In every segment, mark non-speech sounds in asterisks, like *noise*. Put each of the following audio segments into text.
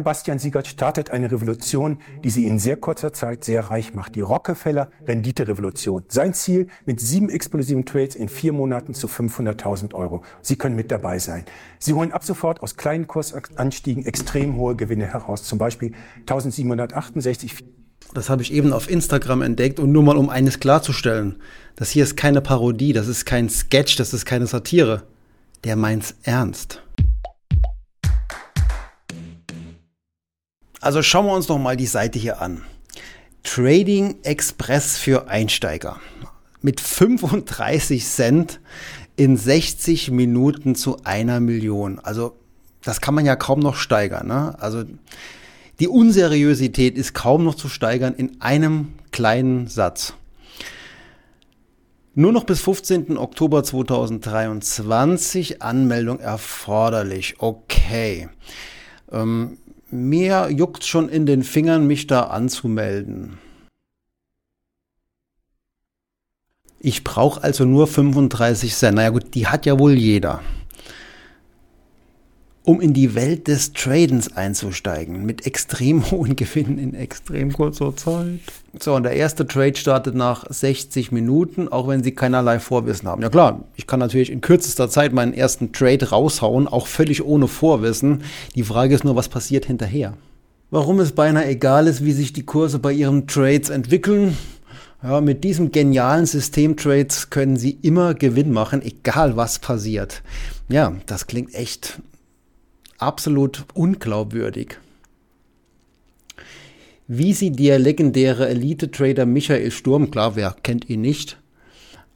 Bastian Siegert startet eine Revolution, die sie in sehr kurzer Zeit sehr reich macht. Die Rockefeller Rendite-Revolution. Sein Ziel mit sieben explosiven Trades in vier Monaten zu 500.000 Euro. Sie können mit dabei sein. Sie holen ab sofort aus kleinen Kursanstiegen extrem hohe Gewinne heraus. Zum Beispiel 1768. Das habe ich eben auf Instagram entdeckt und nur mal um eines klarzustellen. Das hier ist keine Parodie, das ist kein Sketch, das ist keine Satire. Der meint's ernst. Also schauen wir uns noch mal die Seite hier an. Trading Express für Einsteiger. Mit 35 Cent in 60 Minuten zu einer Million. Also das kann man ja kaum noch steigern. Ne? Also die Unseriosität ist kaum noch zu steigern in einem kleinen Satz. Nur noch bis 15. Oktober 2023 Anmeldung erforderlich. Okay. Ähm, mir juckt schon in den Fingern, mich da anzumelden. Ich brauche also nur 35 Cent. Naja gut, die hat ja wohl jeder um in die Welt des Tradens einzusteigen, mit extrem *laughs* hohen Gewinnen in extrem kurzer Zeit. So, und der erste Trade startet nach 60 Minuten, auch wenn Sie keinerlei Vorwissen haben. Ja klar, ich kann natürlich in kürzester Zeit meinen ersten Trade raushauen, auch völlig ohne Vorwissen. Die Frage ist nur, was passiert hinterher? Warum es beinahe egal ist, wie sich die Kurse bei Ihren Trades entwickeln, ja, mit diesem genialen System Trades können Sie immer Gewinn machen, egal was passiert. Ja, das klingt echt absolut unglaubwürdig. Wie sie der legendäre Elite-Trader Michael Sturm, klar, wer kennt ihn nicht,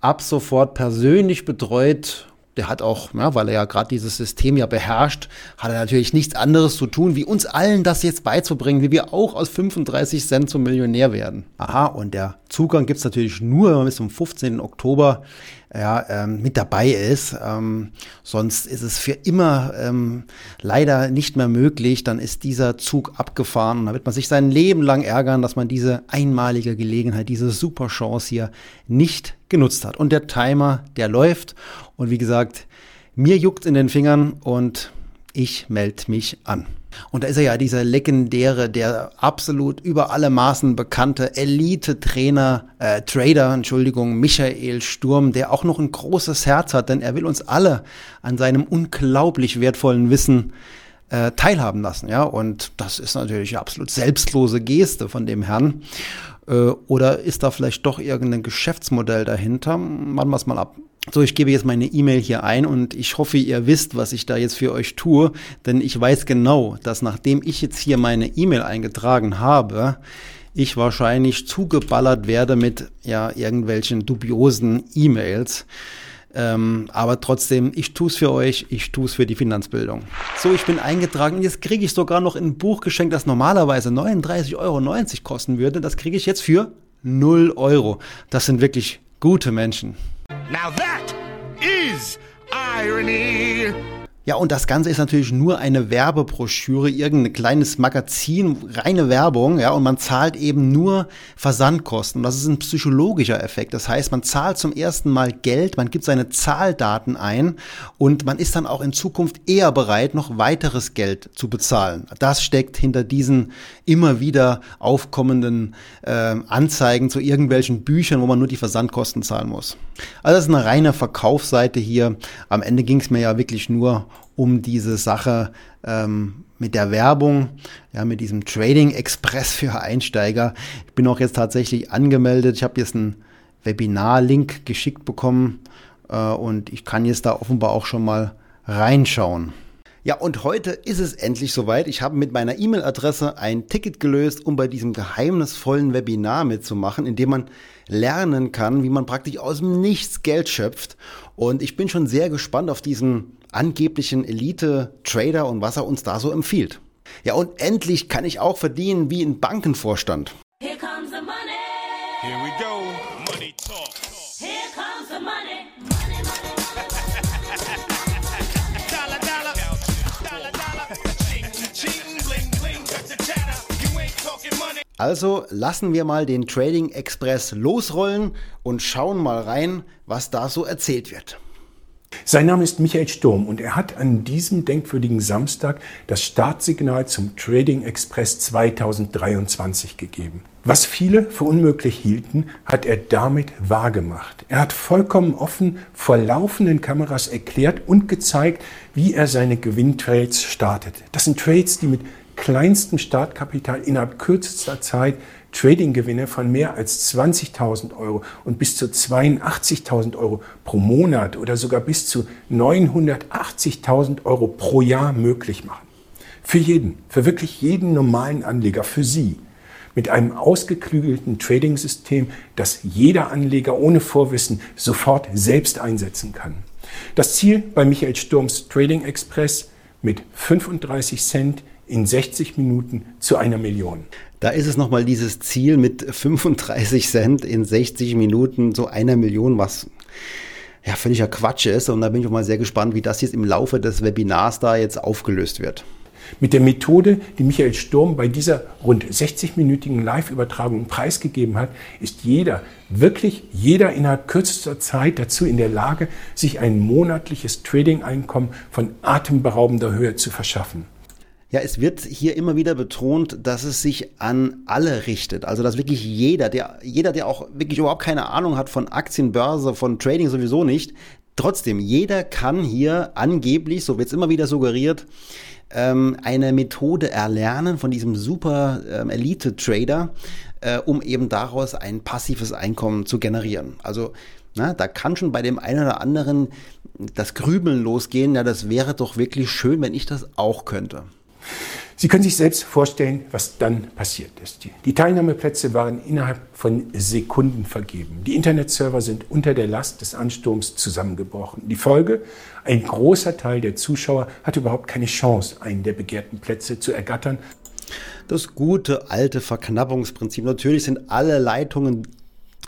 ab sofort persönlich betreut der hat auch, ja, weil er ja gerade dieses System ja beherrscht, hat er natürlich nichts anderes zu tun, wie uns allen das jetzt beizubringen, wie wir auch aus 35 Cent zum Millionär werden. Aha, und der Zugang gibt's natürlich nur, wenn man bis zum 15. Oktober ja, ähm, mit dabei ist. Ähm, sonst ist es für immer ähm, leider nicht mehr möglich. Dann ist dieser Zug abgefahren und da wird man sich sein Leben lang ärgern, dass man diese einmalige Gelegenheit, diese super Chance hier nicht genutzt hat. Und der Timer, der läuft. Und wie gesagt, mir juckt in den Fingern und ich melde mich an. Und da ist er ja dieser legendäre, der absolut über alle Maßen bekannte Elite-Trainer, äh, Trader, Entschuldigung, Michael Sturm, der auch noch ein großes Herz hat, denn er will uns alle an seinem unglaublich wertvollen Wissen äh, teilhaben lassen. Ja, und das ist natürlich eine absolut selbstlose Geste von dem Herrn. Äh, oder ist da vielleicht doch irgendein Geschäftsmodell dahinter? Machen wir es mal ab. So, ich gebe jetzt meine E-Mail hier ein und ich hoffe, ihr wisst, was ich da jetzt für euch tue, denn ich weiß genau, dass nachdem ich jetzt hier meine E-Mail eingetragen habe, ich wahrscheinlich zugeballert werde mit ja irgendwelchen dubiosen E-Mails. Ähm, aber trotzdem, ich tue es für euch, ich tue es für die Finanzbildung. So, ich bin eingetragen und jetzt kriege ich sogar noch ein Buch geschenkt, das normalerweise 39,90 Euro kosten würde. Das kriege ich jetzt für 0 Euro. Das sind wirklich gute Menschen. Now that is irony. Ja, und das Ganze ist natürlich nur eine Werbebroschüre, irgendein kleines Magazin, reine Werbung, ja, und man zahlt eben nur Versandkosten. Das ist ein psychologischer Effekt. Das heißt, man zahlt zum ersten Mal Geld, man gibt seine Zahldaten ein und man ist dann auch in Zukunft eher bereit, noch weiteres Geld zu bezahlen. Das steckt hinter diesen immer wieder aufkommenden äh, Anzeigen zu irgendwelchen Büchern, wo man nur die Versandkosten zahlen muss. Also das ist eine reine Verkaufsseite hier. Am Ende ging es mir ja wirklich nur um diese Sache ähm, mit der Werbung, ja, mit diesem Trading Express für Einsteiger. Ich bin auch jetzt tatsächlich angemeldet. Ich habe jetzt einen Webinar-Link geschickt bekommen äh, und ich kann jetzt da offenbar auch schon mal reinschauen. Ja, und heute ist es endlich soweit. Ich habe mit meiner E-Mail-Adresse ein Ticket gelöst, um bei diesem geheimnisvollen Webinar mitzumachen, in dem man lernen kann, wie man praktisch aus dem Nichts Geld schöpft. Und ich bin schon sehr gespannt auf diesen angeblichen Elite-Trader und was er uns da so empfiehlt. Ja, und endlich kann ich auch verdienen wie ein Bankenvorstand. Also lassen wir mal den Trading Express losrollen und schauen mal rein, was da so erzählt wird. Sein Name ist Michael Sturm und er hat an diesem denkwürdigen Samstag das Startsignal zum Trading Express 2023 gegeben. Was viele für unmöglich hielten, hat er damit wahrgemacht. Er hat vollkommen offen vor laufenden Kameras erklärt und gezeigt, wie er seine Gewinntrades startet. Das sind Trades, die mit kleinstem Startkapital innerhalb kürzester Zeit Trading-Gewinne von mehr als 20.000 Euro und bis zu 82.000 Euro pro Monat oder sogar bis zu 980.000 Euro pro Jahr möglich machen. Für jeden, für wirklich jeden normalen Anleger, für Sie. Mit einem ausgeklügelten Trading-System, das jeder Anleger ohne Vorwissen sofort selbst einsetzen kann. Das Ziel bei Michael Sturms Trading Express mit 35 Cent in 60 Minuten zu einer Million. Da ist es nochmal dieses Ziel mit 35 Cent in 60 Minuten zu einer Million, was ja völliger Quatsch ist. Und da bin ich auch mal sehr gespannt, wie das jetzt im Laufe des Webinars da jetzt aufgelöst wird. Mit der Methode, die Michael Sturm bei dieser rund 60-minütigen Live-Übertragung preisgegeben hat, ist jeder, wirklich jeder innerhalb kürzester Zeit dazu in der Lage, sich ein monatliches Trading-Einkommen von atemberaubender Höhe zu verschaffen. Ja, es wird hier immer wieder betont, dass es sich an alle richtet. Also, dass wirklich jeder, der, jeder, der auch wirklich überhaupt keine Ahnung hat von Aktienbörse, von Trading sowieso nicht, trotzdem, jeder kann hier angeblich, so wird es immer wieder suggeriert, ähm, eine Methode erlernen von diesem super ähm, Elite-Trader, äh, um eben daraus ein passives Einkommen zu generieren. Also, na, da kann schon bei dem einen oder anderen das Grübeln losgehen. Ja, das wäre doch wirklich schön, wenn ich das auch könnte. Sie können sich selbst vorstellen, was dann passiert ist. Die Teilnahmeplätze waren innerhalb von Sekunden vergeben. Die Internetserver sind unter der Last des Ansturms zusammengebrochen. Die Folge, ein großer Teil der Zuschauer hat überhaupt keine Chance, einen der begehrten Plätze zu ergattern. Das gute alte Verknappungsprinzip. Natürlich sind alle Leitungen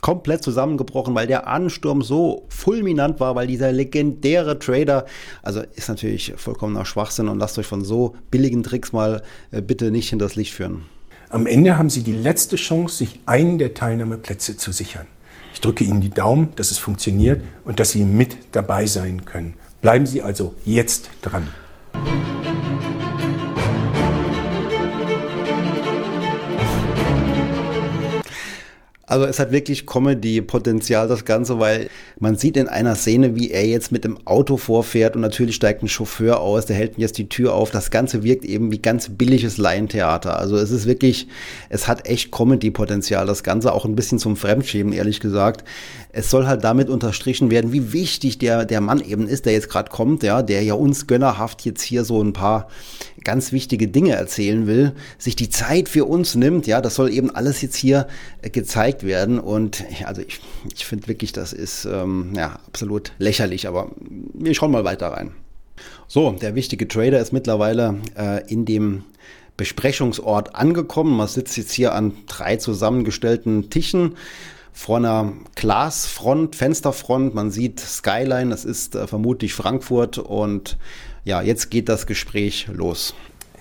komplett zusammengebrochen, weil der Ansturm so fulminant war, weil dieser legendäre Trader, also ist natürlich vollkommener Schwachsinn und lasst euch von so billigen Tricks mal äh, bitte nicht hinters Licht führen. Am Ende haben Sie die letzte Chance, sich einen der Teilnahmeplätze zu sichern. Ich drücke Ihnen die Daumen, dass es funktioniert und dass Sie mit dabei sein können. Bleiben Sie also jetzt dran. Also es hat wirklich Comedy-Potenzial, das Ganze, weil man sieht in einer Szene, wie er jetzt mit dem Auto vorfährt und natürlich steigt ein Chauffeur aus, der hält jetzt die Tür auf. Das Ganze wirkt eben wie ganz billiges Laientheater. Also es ist wirklich, es hat echt Comedy-Potenzial, das Ganze auch ein bisschen zum Fremdschämen, ehrlich gesagt. Es soll halt damit unterstrichen werden, wie wichtig der, der Mann eben ist, der jetzt gerade kommt, ja, der ja uns gönnerhaft jetzt hier so ein paar ganz wichtige Dinge erzählen will, sich die Zeit für uns nimmt, ja, das soll eben alles jetzt hier äh, gezeigt werden und also ich, ich finde wirklich, das ist ähm, ja absolut lächerlich, aber wir schauen mal weiter rein. So, der wichtige Trader ist mittlerweile äh, in dem Besprechungsort angekommen. Man sitzt jetzt hier an drei zusammengestellten Tischen vor einer Glasfront, Fensterfront. Man sieht Skyline, das ist äh, vermutlich Frankfurt und ja, jetzt geht das Gespräch los.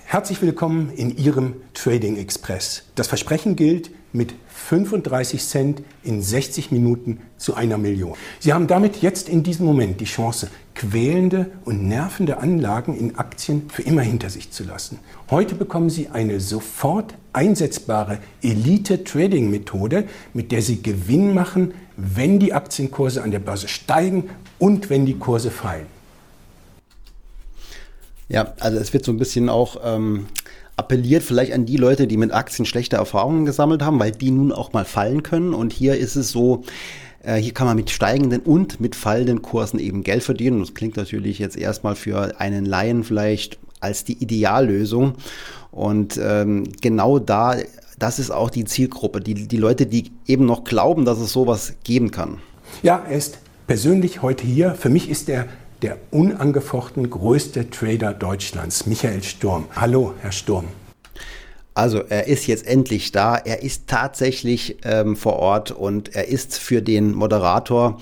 Herzlich willkommen in Ihrem Trading Express. Das Versprechen gilt mit 35 Cent in 60 Minuten zu einer Million. Sie haben damit jetzt in diesem Moment die Chance, quälende und nervende Anlagen in Aktien für immer hinter sich zu lassen. Heute bekommen Sie eine sofort einsetzbare Elite-Trading-Methode, mit der Sie Gewinn machen, wenn die Aktienkurse an der Börse steigen und wenn die Kurse fallen. Ja, also es wird so ein bisschen auch ähm, appelliert vielleicht an die Leute, die mit Aktien schlechte Erfahrungen gesammelt haben, weil die nun auch mal fallen können. Und hier ist es so, äh, hier kann man mit steigenden und mit fallenden Kursen eben Geld verdienen. Das klingt natürlich jetzt erstmal für einen Laien vielleicht als die Ideallösung. Und ähm, genau da, das ist auch die Zielgruppe, die, die Leute, die eben noch glauben, dass es sowas geben kann. Ja, er ist persönlich heute hier. Für mich ist er der unangefochten größte Trader Deutschlands, Michael Sturm. Hallo, Herr Sturm. Also er ist jetzt endlich da. Er ist tatsächlich ähm, vor Ort und er ist für den Moderator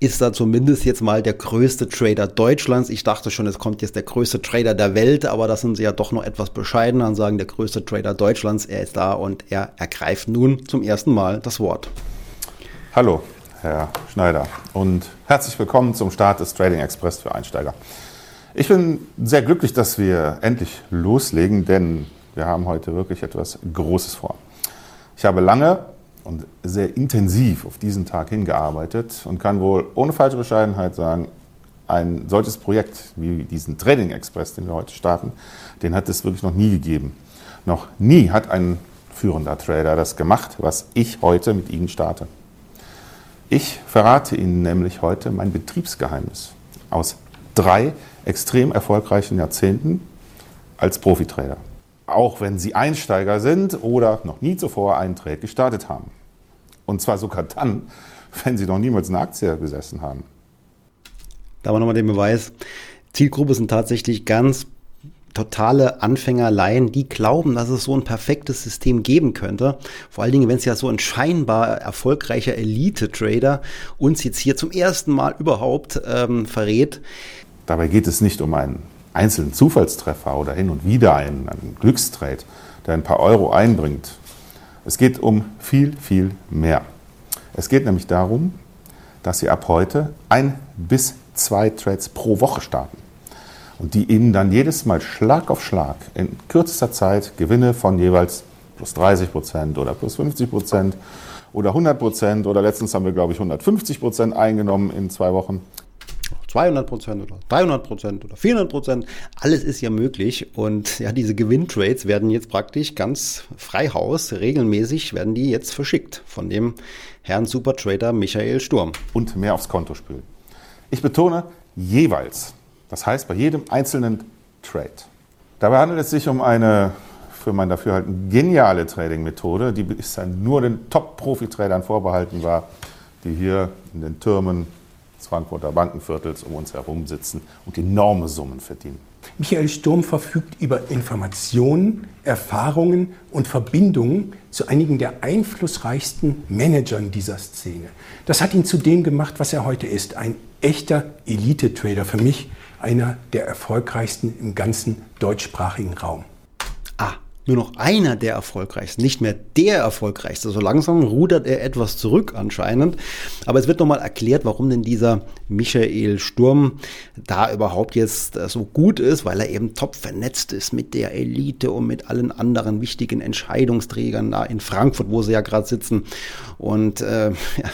ist er zumindest jetzt mal der größte Trader Deutschlands. Ich dachte schon, es kommt jetzt der größte Trader der Welt, aber das sind sie ja doch noch etwas bescheidener und sagen, der größte Trader Deutschlands, er ist da und er ergreift nun zum ersten Mal das Wort. Hallo, Herr Schneider, und herzlich willkommen zum Start des Trading Express für Einsteiger. Ich bin sehr glücklich, dass wir endlich loslegen, denn wir haben heute wirklich etwas Großes vor. Ich habe lange und sehr intensiv auf diesen Tag hingearbeitet und kann wohl ohne falsche Bescheidenheit sagen, ein solches Projekt wie diesen Trading Express, den wir heute starten, den hat es wirklich noch nie gegeben. Noch nie hat ein führender Trader das gemacht, was ich heute mit Ihnen starte. Ich verrate Ihnen nämlich heute mein Betriebsgeheimnis aus drei extrem erfolgreichen Jahrzehnten als Profitrader. Auch wenn Sie Einsteiger sind oder noch nie zuvor einen Trade gestartet haben. Und zwar sogar dann, *laughs* wenn Sie noch niemals eine Aktie besessen haben. Da haben wir nochmal den Beweis. Zielgruppe sind tatsächlich ganz totale Anfängerleien, die glauben, dass es so ein perfektes System geben könnte. Vor allen Dingen, wenn es ja so ein scheinbar erfolgreicher Elite-Trader uns jetzt hier zum ersten Mal überhaupt ähm, verrät. Dabei geht es nicht um einen einzelnen Zufallstreffer oder hin und wieder einen, einen Glückstrade, der ein paar Euro einbringt. Es geht um viel, viel mehr. Es geht nämlich darum, dass Sie ab heute ein bis zwei Trades pro Woche starten und die ihnen dann jedes Mal Schlag auf Schlag in kürzester Zeit Gewinne von jeweils plus 30 Prozent oder plus 50 Prozent oder 100 Prozent oder letztens haben wir, glaube ich, 150 Prozent eingenommen in zwei Wochen. 200 Prozent oder 300 Prozent oder 400 Prozent, alles ist ja möglich und ja, diese Gewinntrades werden jetzt praktisch ganz freihaus, regelmäßig werden die jetzt verschickt von dem Herrn Supertrader Michael Sturm. Und mehr aufs Konto spülen. Ich betone jeweils. Das heißt, bei jedem einzelnen Trade. Dabei handelt es sich um eine für mein Dafürhalten geniale Trading-Methode, die bisher nur den Top-Profi-Tradern vorbehalten war, die hier in den Türmen des Frankfurter Bankenviertels um uns herum sitzen und enorme Summen verdienen. Michael Sturm verfügt über Informationen, Erfahrungen und Verbindungen zu einigen der einflussreichsten Managern dieser Szene. Das hat ihn zu dem gemacht, was er heute ist, ein echter Elite-Trader. Für mich einer der erfolgreichsten im ganzen deutschsprachigen Raum. Ah, nur noch einer der erfolgreichsten, nicht mehr der erfolgreichste. So langsam rudert er etwas zurück anscheinend. Aber es wird nochmal erklärt, warum denn dieser Michael Sturm da überhaupt jetzt äh, so gut ist, weil er eben top vernetzt ist mit der Elite und mit allen anderen wichtigen Entscheidungsträgern da in Frankfurt, wo sie ja gerade sitzen. Und äh, *laughs* ja,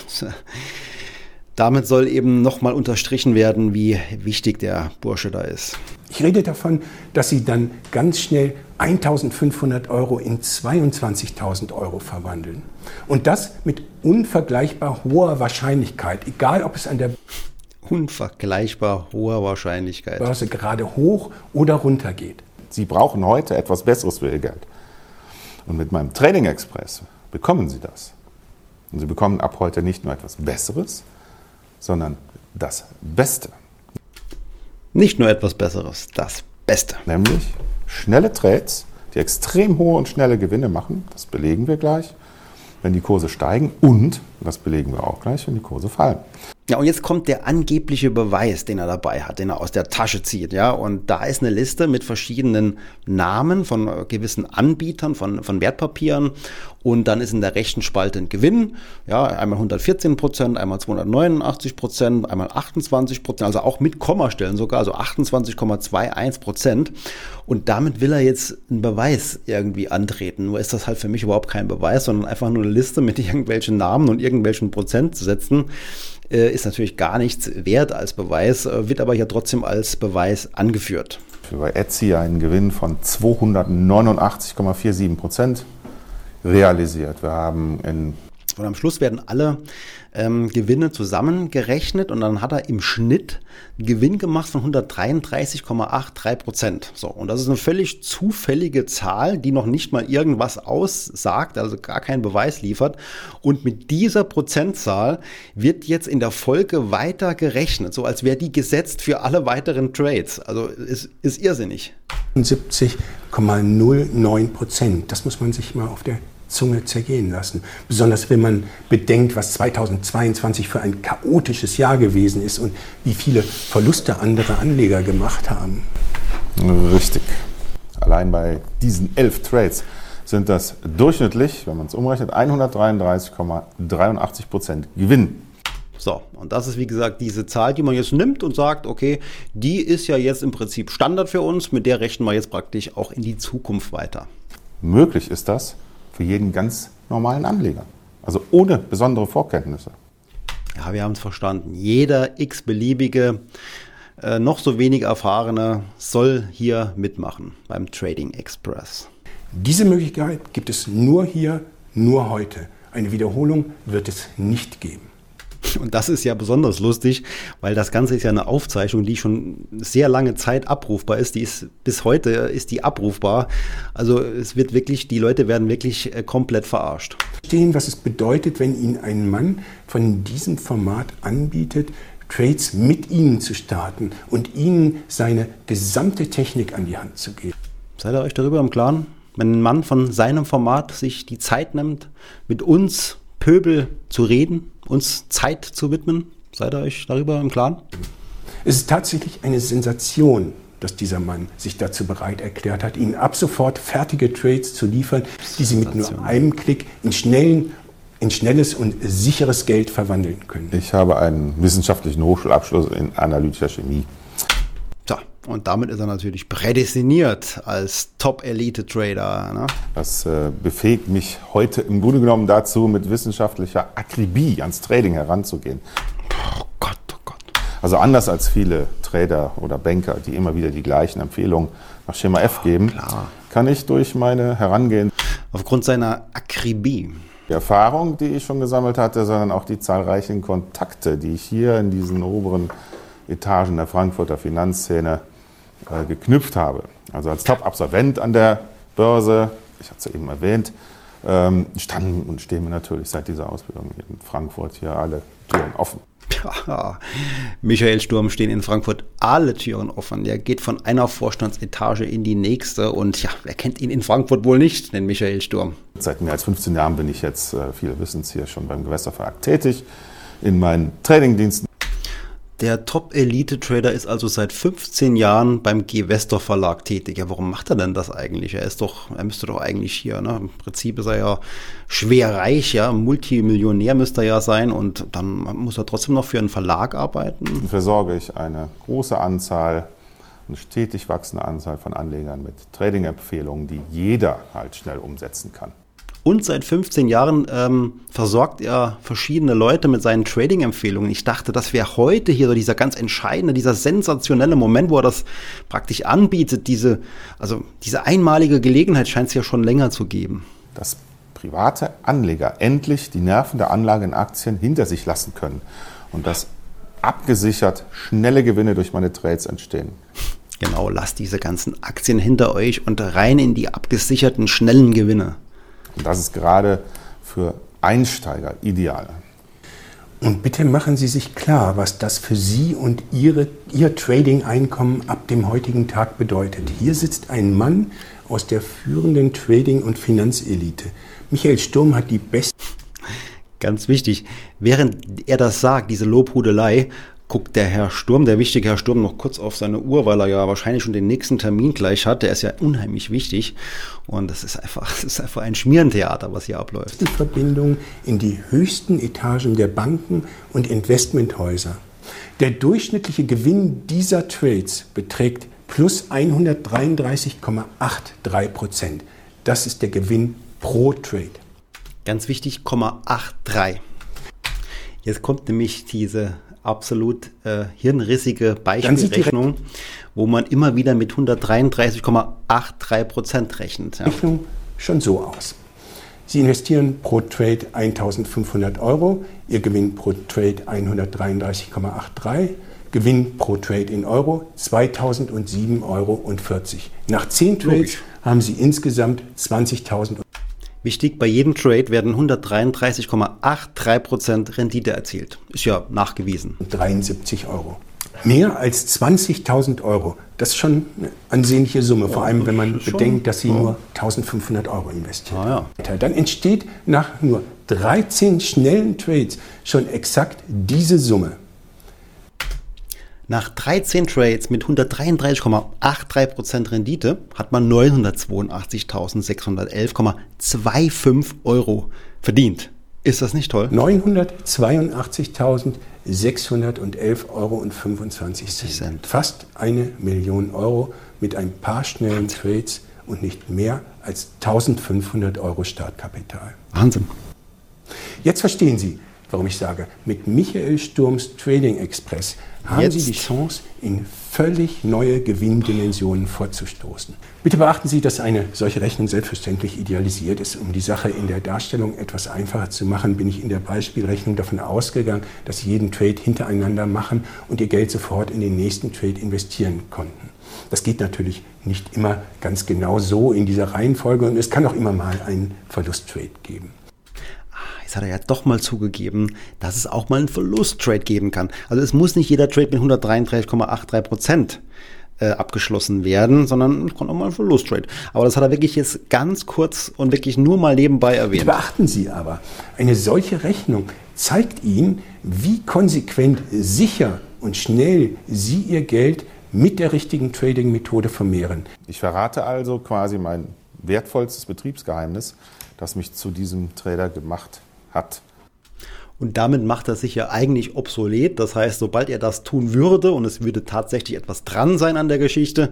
damit soll eben nochmal unterstrichen werden, wie wichtig der Bursche da ist. Ich rede davon, dass Sie dann ganz schnell 1500 Euro in 22.000 Euro verwandeln. Und das mit unvergleichbar hoher Wahrscheinlichkeit, egal ob es an der *laughs* unvergleichbar hoher Wahrscheinlichkeit Börse gerade hoch oder runter geht. Sie brauchen heute etwas Besseres für Ihr Geld. Und mit meinem Trading Express bekommen Sie das. Und Sie bekommen ab heute nicht nur etwas Besseres, sondern das Beste. Nicht nur etwas Besseres, das Beste. Nämlich schnelle Trades, die extrem hohe und schnelle Gewinne machen. Das belegen wir gleich, wenn die Kurse steigen. Und, das belegen wir auch gleich, wenn die Kurse fallen. Ja, und jetzt kommt der angebliche Beweis, den er dabei hat, den er aus der Tasche zieht, ja. Und da ist eine Liste mit verschiedenen Namen von äh, gewissen Anbietern von, von Wertpapieren. Und dann ist in der rechten Spalte ein Gewinn, ja, einmal 114 Prozent, einmal 289 Prozent, einmal 28 Prozent, also auch mit Kommastellen sogar, also 28,21 Prozent. Und damit will er jetzt einen Beweis irgendwie antreten. Nur ist das halt für mich überhaupt kein Beweis, sondern einfach nur eine Liste mit *laughs* irgendwelchen Namen und irgendwelchen Prozentsätzen ist natürlich gar nichts wert als Beweis, äh, wird aber ja trotzdem als Beweis angeführt. Für bei Etsy einen Gewinn von 289,47 Prozent realisiert. Wir haben in und am Schluss werden alle ähm, zusammengerechnet und dann hat er im Schnitt einen Gewinn gemacht von 133,83 Prozent. So, und das ist eine völlig zufällige Zahl, die noch nicht mal irgendwas aussagt, also gar keinen Beweis liefert. Und mit dieser Prozentzahl wird jetzt in der Folge weiter gerechnet, so als wäre die gesetzt für alle weiteren Trades. Also ist, ist irrsinnig. 70,09 Prozent. Das muss man sich mal auf der Zunge zergehen lassen. Besonders wenn man bedenkt, was 2022 für ein chaotisches Jahr gewesen ist und wie viele Verluste andere Anleger gemacht haben. Richtig. Allein bei diesen elf Trades sind das durchschnittlich, wenn man es umrechnet, 133,83 Prozent Gewinn. So, und das ist wie gesagt diese Zahl, die man jetzt nimmt und sagt, okay, die ist ja jetzt im Prinzip Standard für uns, mit der rechnen wir jetzt praktisch auch in die Zukunft weiter. Möglich ist das für jeden ganz normalen Anleger, also ohne besondere Vorkenntnisse. Ja, wir haben es verstanden. Jeder x-beliebige, äh, noch so wenig erfahrene soll hier mitmachen beim Trading Express. Diese Möglichkeit gibt es nur hier, nur heute. Eine Wiederholung wird es nicht geben. Und das ist ja besonders lustig, weil das Ganze ist ja eine Aufzeichnung, die schon sehr lange Zeit abrufbar ist. Die ist bis heute ist die abrufbar. Also es wird wirklich, die Leute werden wirklich äh, komplett verarscht. Verstehen, was es bedeutet, wenn Ihnen ein Mann von diesem Format anbietet, Trades mit Ihnen zu starten und Ihnen seine gesamte Technik an die Hand zu geben. Seid ihr euch darüber im Klaren? Wenn ein Mann von seinem Format sich die Zeit nimmt, mit uns Pöbel zu reden, uns Zeit zu widmen. Seid ihr euch darüber im Klaren? Es ist tatsächlich eine Sensation, dass dieser Mann sich dazu bereit erklärt hat, Ihnen ab sofort fertige Trades zu liefern, die Sie mit nur einem Klick in, schnellen, in schnelles und sicheres Geld verwandeln können. Ich habe einen wissenschaftlichen Hochschulabschluss in analytischer Chemie. Und damit ist er natürlich prädestiniert als Top-Elite-Trader. Ne? Das äh, befähigt mich heute im Grunde genommen dazu, mit wissenschaftlicher Akribie ans Trading heranzugehen. Oh Gott, oh Gott. Also anders als viele Trader oder Banker, die immer wieder die gleichen Empfehlungen nach Schema F geben, klar. kann ich durch meine Herangehen Aufgrund seiner Akribie. die Erfahrung, die ich schon gesammelt hatte, sondern auch die zahlreichen Kontakte, die ich hier in diesen oberen Etagen der Frankfurter Finanzszene äh, geknüpft habe. Also als Top-Absolvent an der Börse, ich hatte es ja eben erwähnt, ähm, standen und stehen mir natürlich seit dieser Ausbildung in Frankfurt hier alle Türen offen. Ja, Michael Sturm stehen in Frankfurt alle Türen offen. Der geht von einer Vorstandsetage in die nächste und ja, wer kennt ihn in Frankfurt wohl nicht, den Michael Sturm. Seit mehr als 15 Jahren bin ich jetzt, äh, viele wissen es hier, schon beim Gewässerverlag tätig, in meinen Tradingdiensten. Der Top-Elite-Trader ist also seit 15 Jahren beim Gewestor Verlag tätig. Ja, warum macht er denn das eigentlich? Er ist doch, er müsste doch eigentlich hier, ne? Im Prinzip ist er ja schwer reich, ja, Multimillionär müsste er ja sein und dann muss er trotzdem noch für einen Verlag arbeiten. versorge ich eine große Anzahl, eine stetig wachsende Anzahl von Anlegern mit Trading-Empfehlungen, die jeder halt schnell umsetzen kann. Und seit 15 Jahren ähm, versorgt er verschiedene Leute mit seinen Trading-Empfehlungen. Ich dachte, das wäre heute hier so dieser ganz entscheidende, dieser sensationelle Moment, wo er das praktisch anbietet. Diese, also diese einmalige Gelegenheit scheint es ja schon länger zu geben. Dass private Anleger endlich die Nerven der Anlage in Aktien hinter sich lassen können und dass abgesichert schnelle Gewinne durch meine Trades entstehen. Genau, lasst diese ganzen Aktien hinter euch und rein in die abgesicherten schnellen Gewinne. Und das ist gerade für Einsteiger ideal. Und bitte machen Sie sich klar, was das für Sie und Ihre, Ihr Trading-Einkommen ab dem heutigen Tag bedeutet. Hier sitzt ein Mann aus der führenden Trading- und Finanzelite. Michael Sturm hat die beste. Ganz wichtig, während er das sagt, diese Lobhudelei, guckt der Herr Sturm, der wichtige Herr Sturm, noch kurz auf seine Uhr, weil er ja wahrscheinlich schon den nächsten Termin gleich hat. Der ist ja unheimlich wichtig. Und das ist einfach, *laughs* das ist einfach ein Schmierentheater, was hier abläuft. Die Verbindung in die höchsten Etagen der Banken und Investmenthäuser. Der durchschnittliche Gewinn dieser Trades beträgt plus 133,83 Prozent. Das ist der Gewinn pro Trade. Ganz wichtig, 0,83. Jetzt kommt nämlich diese absolut äh, hirnrissige Beispielrechnung, wo man immer wieder mit 133,83 Prozent rechnet. Ja. Rechnung schon so aus. Sie investieren pro Trade 1500 Euro, Ihr Gewinn pro Trade 133,83, Gewinn pro Trade in Euro 2007,40 Euro. Nach 10 Trades Logisch. haben Sie insgesamt 20.000 Euro. Wichtig, bei jedem Trade werden 133,83% Rendite erzielt. Ist ja nachgewiesen. 73 Euro. Mehr als 20.000 Euro. Das ist schon eine ansehnliche Summe, vor allem wenn man bedenkt, dass Sie ja. nur 1.500 Euro investieren. Ah, ja. Dann entsteht nach nur 13 schnellen Trades schon exakt diese Summe. Nach 13 Trades mit 133,83% Rendite hat man 982.611,25 Euro verdient. Ist das nicht toll? 982.611,25 611,25 Euro. Fast eine Million Euro mit ein paar schnellen Trades und nicht mehr als 1500 Euro Startkapital. Wahnsinn. Jetzt verstehen Sie, warum ich sage, mit Michael Sturms Trading Express haben Jetzt. Sie die Chance, in völlig neue Gewinndimensionen vorzustoßen. Bitte beachten Sie, dass eine solche Rechnung selbstverständlich idealisiert ist. Um die Sache in der Darstellung etwas einfacher zu machen, bin ich in der Beispielrechnung davon ausgegangen, dass Sie jeden Trade hintereinander machen und Ihr Geld sofort in den nächsten Trade investieren konnten. Das geht natürlich nicht immer ganz genau so in dieser Reihenfolge und es kann auch immer mal einen Verlusttrade geben. Jetzt hat er ja doch mal zugegeben, dass es auch mal einen Verlusttrade geben kann. Also es muss nicht jeder Trade mit 133,83 Prozent äh, abgeschlossen werden, sondern es kann auch mal ein Verlusttrade. Aber das hat er wirklich jetzt ganz kurz und wirklich nur mal nebenbei erwähnt. Beachten Sie aber, eine solche Rechnung zeigt Ihnen, wie konsequent, sicher und schnell Sie Ihr Geld mit der richtigen Trading-Methode vermehren. Ich verrate also quasi mein wertvollstes Betriebsgeheimnis, das mich zu diesem Trader gemacht hat. Und damit macht er sich ja eigentlich obsolet. Das heißt, sobald er das tun würde und es würde tatsächlich etwas dran sein an der Geschichte,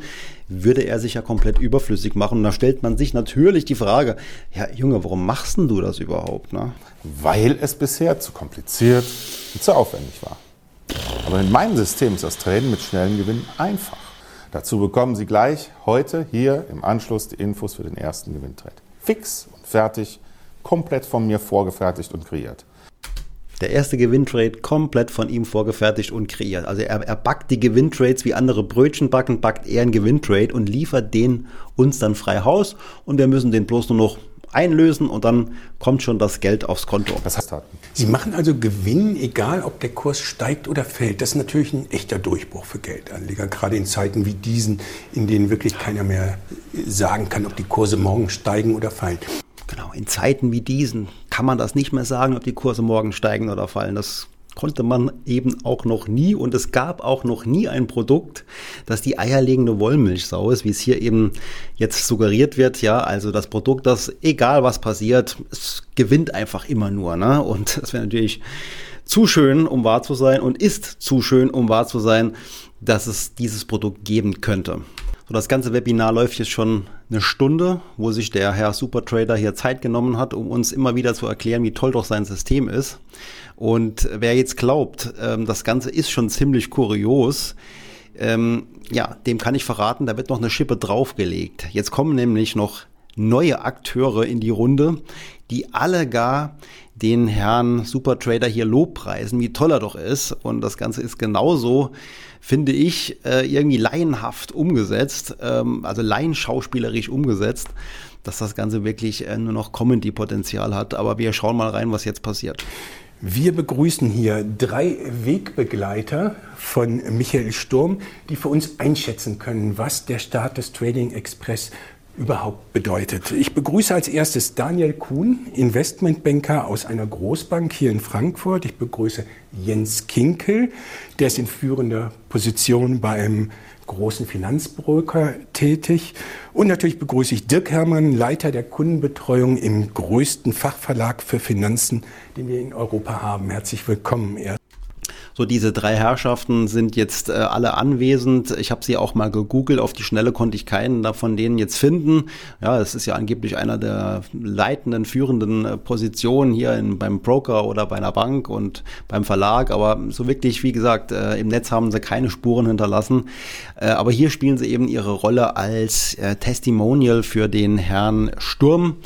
würde er sich ja komplett überflüssig machen. Und da stellt man sich natürlich die Frage, ja Junge, warum machst denn du das überhaupt? Ne? Weil es bisher zu kompliziert und zu aufwendig war. Aber in meinem System ist das Traden mit schnellen Gewinnen einfach. Dazu bekommen Sie gleich heute hier im Anschluss die Infos für den ersten Gewinntrade. Fix und fertig komplett von mir vorgefertigt und kreiert. Der erste Gewinntrade komplett von ihm vorgefertigt und kreiert. Also er, er backt die Gewinntrades wie andere Brötchen backen, backt er einen Gewinntrade und liefert den uns dann frei Haus und wir müssen den bloß nur noch einlösen und dann kommt schon das Geld aufs Konto. Das heißt, Sie machen also Gewinn, egal ob der Kurs steigt oder fällt. Das ist natürlich ein echter Durchbruch für Geldanleger, gerade in Zeiten wie diesen, in denen wirklich keiner mehr sagen kann, ob die Kurse morgen steigen oder fallen. Genau, in Zeiten wie diesen kann man das nicht mehr sagen, ob die Kurse morgen steigen oder fallen. Das konnte man eben auch noch nie und es gab auch noch nie ein Produkt, das die eierlegende Wollmilchsau ist, wie es hier eben jetzt suggeriert wird. Ja, also das Produkt, das egal was passiert, es gewinnt einfach immer nur. Ne? Und das wäre natürlich zu schön, um wahr zu sein und ist zu schön, um wahr zu sein, dass es dieses Produkt geben könnte. So, das ganze Webinar läuft jetzt schon eine Stunde, wo sich der Herr Supertrader hier Zeit genommen hat, um uns immer wieder zu erklären, wie toll doch sein System ist. Und wer jetzt glaubt, ähm, das Ganze ist schon ziemlich kurios, ähm, ja, dem kann ich verraten, da wird noch eine Schippe draufgelegt. Jetzt kommen nämlich noch neue Akteure in die Runde, die alle gar den Herrn Supertrader hier lobpreisen, wie toll er doch ist. Und das Ganze ist genauso finde ich, äh, irgendwie laienhaft umgesetzt, ähm, also laienschauspielerisch umgesetzt, dass das Ganze wirklich äh, nur noch Comedy-Potenzial hat. Aber wir schauen mal rein, was jetzt passiert. Wir begrüßen hier drei Wegbegleiter von Michael Sturm, die für uns einschätzen können, was der Start des Trading Express überhaupt bedeutet. Ich begrüße als erstes Daniel Kuhn, Investmentbanker aus einer Großbank hier in Frankfurt. Ich begrüße Jens Kinkel, der ist in führender Position bei einem großen Finanzbroker tätig. Und natürlich begrüße ich Dirk Herrmann, Leiter der Kundenbetreuung im größten Fachverlag für Finanzen, den wir in Europa haben. Herzlich willkommen. So diese drei Herrschaften sind jetzt äh, alle anwesend. Ich habe sie auch mal gegoogelt. Auf die Schnelle konnte ich keinen davon denen jetzt finden. Ja, es ist ja angeblich einer der leitenden, führenden äh, Positionen hier in, beim Broker oder bei einer Bank und beim Verlag. Aber so wirklich, wie gesagt, äh, im Netz haben sie keine Spuren hinterlassen. Äh, aber hier spielen sie eben ihre Rolle als äh, Testimonial für den Herrn Sturm.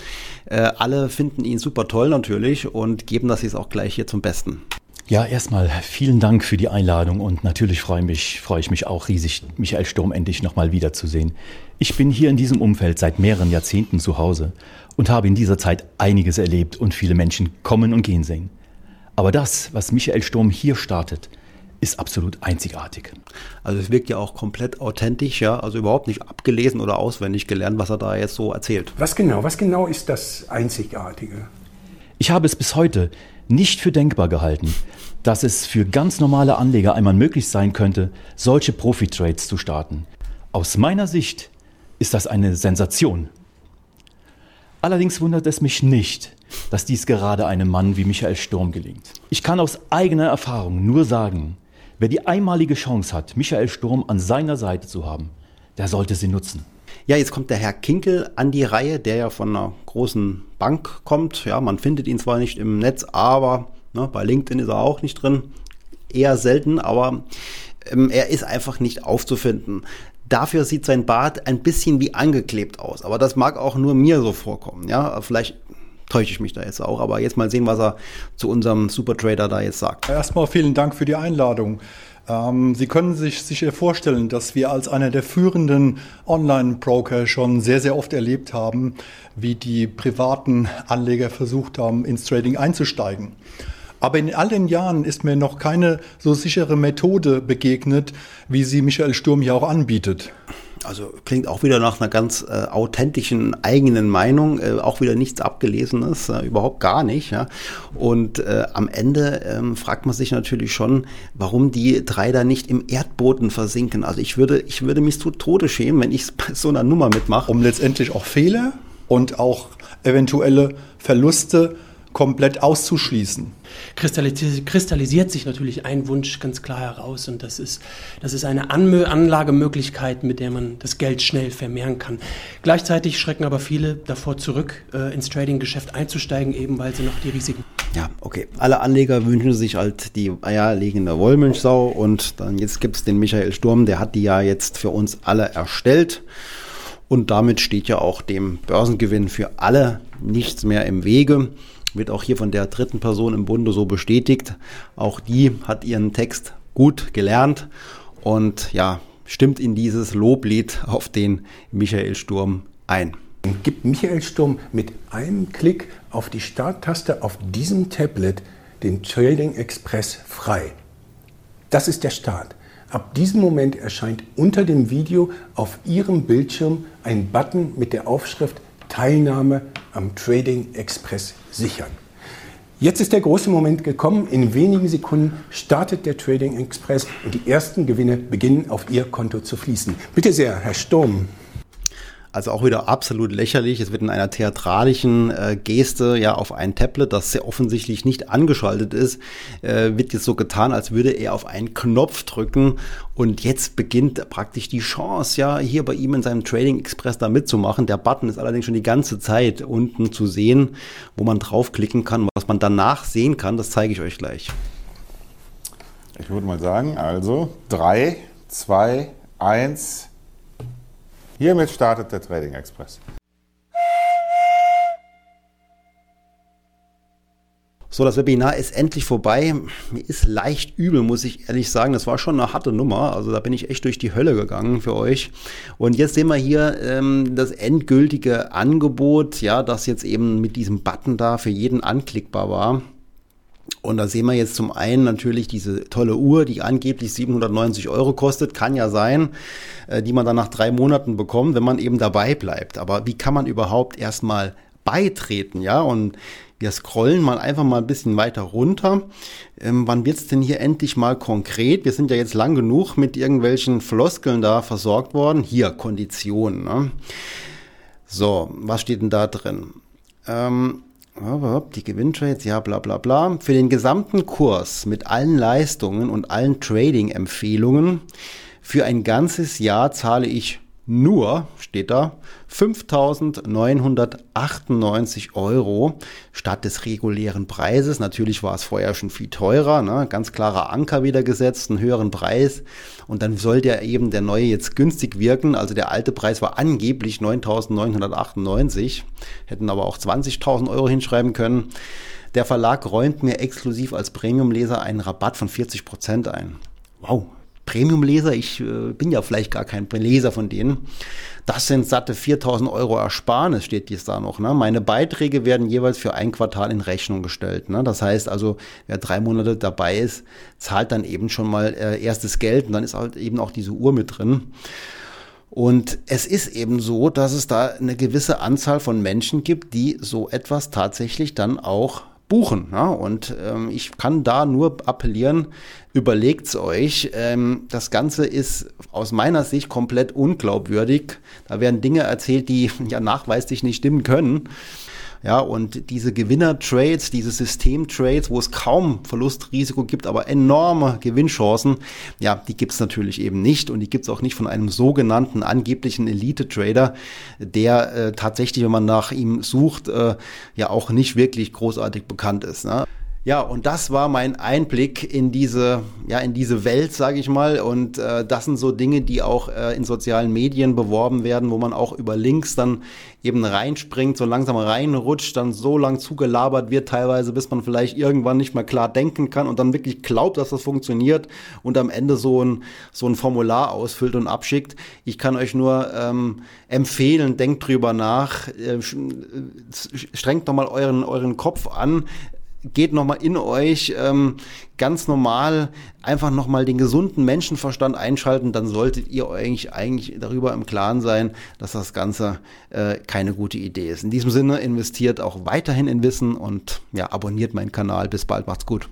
Äh, alle finden ihn super toll natürlich und geben das jetzt auch gleich hier zum Besten. Ja, erstmal vielen Dank für die Einladung und natürlich freue mich, freue ich mich auch riesig, Michael Sturm endlich nochmal wiederzusehen. Ich bin hier in diesem Umfeld seit mehreren Jahrzehnten zu Hause und habe in dieser Zeit einiges erlebt und viele Menschen kommen und gehen sehen. Aber das, was Michael Sturm hier startet, ist absolut einzigartig. Also es wirkt ja auch komplett authentisch, ja, also überhaupt nicht abgelesen oder auswendig gelernt, was er da jetzt so erzählt. Was genau, was genau ist das Einzigartige? Ich habe es bis heute nicht für denkbar gehalten, dass es für ganz normale Anleger einmal möglich sein könnte, solche Profi-Trades zu starten. Aus meiner Sicht ist das eine Sensation. Allerdings wundert es mich nicht, dass dies gerade einem Mann wie Michael Sturm gelingt. Ich kann aus eigener Erfahrung nur sagen, wer die einmalige Chance hat, Michael Sturm an seiner Seite zu haben, der sollte sie nutzen. Ja, jetzt kommt der Herr Kinkel an die Reihe, der ja von einer großen Bank kommt. Ja, man findet ihn zwar nicht im Netz, aber ne, bei LinkedIn ist er auch nicht drin. Eher selten, aber ähm, er ist einfach nicht aufzufinden. Dafür sieht sein Bart ein bisschen wie angeklebt aus. Aber das mag auch nur mir so vorkommen. Ja, vielleicht täusche ich mich da jetzt auch. Aber jetzt mal sehen, was er zu unserem Supertrader da jetzt sagt. Erstmal vielen Dank für die Einladung. Ähm, Sie können sich sicher vorstellen, dass wir als einer der führenden Online-Broker schon sehr, sehr oft erlebt haben, wie die privaten Anleger versucht haben, ins Trading einzusteigen. Aber in all den Jahren ist mir noch keine so sichere Methode begegnet, wie sie Michael Sturm hier auch anbietet. Also klingt auch wieder nach einer ganz äh, authentischen eigenen Meinung, äh, auch wieder nichts abgelesenes, äh, überhaupt gar nicht. Ja. Und äh, am Ende ähm, fragt man sich natürlich schon, warum die drei da nicht im Erdboden versinken. Also ich würde, ich würde mich zu Tode schämen, wenn ich bei so einer Nummer mitmache. Um letztendlich auch Fehler und auch eventuelle Verluste komplett auszuschließen. Kristallisiert sich natürlich ein Wunsch ganz klar heraus und das ist, das ist eine Anlagemöglichkeit, mit der man das Geld schnell vermehren kann. Gleichzeitig schrecken aber viele davor zurück, äh, ins Trading-Geschäft einzusteigen, eben weil sie noch die Risiken. Ja, okay. Alle Anleger wünschen sich halt die eierlegende Wollmilchsau und dann jetzt gibt es den Michael Sturm, der hat die ja jetzt für uns alle erstellt. Und damit steht ja auch dem Börsengewinn für alle nichts mehr im Wege wird auch hier von der dritten Person im Bunde so bestätigt. Auch die hat ihren Text gut gelernt und ja, stimmt in dieses Loblied auf den Michael Sturm ein. Gibt Michael Sturm mit einem Klick auf die Starttaste auf diesem Tablet den Trading Express frei. Das ist der Start. Ab diesem Moment erscheint unter dem Video auf Ihrem Bildschirm ein Button mit der Aufschrift Teilnahme am Trading Express sichern. Jetzt ist der große Moment gekommen. In wenigen Sekunden startet der Trading Express und die ersten Gewinne beginnen auf Ihr Konto zu fließen. Bitte sehr, Herr Sturm. Also auch wieder absolut lächerlich. Es wird in einer theatralischen äh, Geste ja auf ein Tablet, das sehr offensichtlich nicht angeschaltet ist, äh, wird jetzt so getan, als würde er auf einen Knopf drücken und jetzt beginnt praktisch die Chance, ja, hier bei ihm in seinem Trading Express da mitzumachen. Der Button ist allerdings schon die ganze Zeit unten zu sehen, wo man draufklicken kann. Was man danach sehen kann, das zeige ich euch gleich. Ich würde mal sagen, also 3, 2, 1. Hiermit startet der Trading Express. So, das Webinar ist endlich vorbei. Mir ist leicht übel, muss ich ehrlich sagen. Das war schon eine harte Nummer. Also da bin ich echt durch die Hölle gegangen für euch. Und jetzt sehen wir hier ähm, das endgültige Angebot, ja, das jetzt eben mit diesem Button da für jeden anklickbar war. Und da sehen wir jetzt zum einen natürlich diese tolle Uhr, die angeblich 790 Euro kostet, kann ja sein, äh, die man dann nach drei Monaten bekommt, wenn man eben dabei bleibt. Aber wie kann man überhaupt erstmal beitreten, ja? Und wir scrollen mal einfach mal ein bisschen weiter runter. Ähm, wann wird's denn hier endlich mal konkret? Wir sind ja jetzt lang genug mit irgendwelchen Floskeln da versorgt worden. Hier, Konditionen. Ne? So, was steht denn da drin? Ähm, die Gewinntrades, ja, bla bla bla. Für den gesamten Kurs mit allen Leistungen und allen Trading-Empfehlungen für ein ganzes Jahr zahle ich nur, steht da, 5.998 Euro statt des regulären Preises. Natürlich war es vorher schon viel teurer, ne? ganz klarer Anker wieder gesetzt, einen höheren Preis. Und dann soll der eben der neue jetzt günstig wirken. Also der alte Preis war angeblich 9.998, hätten aber auch 20.000 Euro hinschreiben können. Der Verlag räumt mir exklusiv als Premium-Leser einen Rabatt von 40 Prozent ein. Wow, Premium-Leser, ich äh, bin ja vielleicht gar kein Leser von denen. Das sind satte 4000 Euro Ersparnis, steht jetzt da noch. Ne? Meine Beiträge werden jeweils für ein Quartal in Rechnung gestellt. Ne? Das heißt also, wer drei Monate dabei ist, zahlt dann eben schon mal äh, erstes Geld und dann ist halt eben auch diese Uhr mit drin. Und es ist eben so, dass es da eine gewisse Anzahl von Menschen gibt, die so etwas tatsächlich dann auch buchen. Ja? Und ähm, ich kann da nur appellieren, überlegt's euch. Ähm, das Ganze ist aus meiner Sicht komplett unglaubwürdig. Da werden Dinge erzählt, die *laughs* ja nachweislich nicht stimmen können. Ja, und diese Gewinner-Trades, diese System-Trades, wo es kaum Verlustrisiko gibt, aber enorme Gewinnchancen, ja, die gibt es natürlich eben nicht und die gibt es auch nicht von einem sogenannten angeblichen Elite-Trader, der äh, tatsächlich, wenn man nach ihm sucht, äh, ja auch nicht wirklich großartig bekannt ist. Ne? Ja, und das war mein Einblick in diese, ja, in diese Welt, sage ich mal. Und äh, das sind so Dinge, die auch äh, in sozialen Medien beworben werden, wo man auch über Links dann eben reinspringt, so langsam reinrutscht, dann so lang zugelabert wird, teilweise, bis man vielleicht irgendwann nicht mehr klar denken kann und dann wirklich glaubt, dass das funktioniert und am Ende so ein, so ein Formular ausfüllt und abschickt. Ich kann euch nur ähm, empfehlen, denkt drüber nach, äh, strengt doch mal euren, euren Kopf an geht nochmal in euch ähm, ganz normal einfach nochmal den gesunden Menschenverstand einschalten, dann solltet ihr euch eigentlich darüber im Klaren sein, dass das Ganze äh, keine gute Idee ist. In diesem Sinne investiert auch weiterhin in Wissen und ja, abonniert meinen Kanal. Bis bald, macht's gut.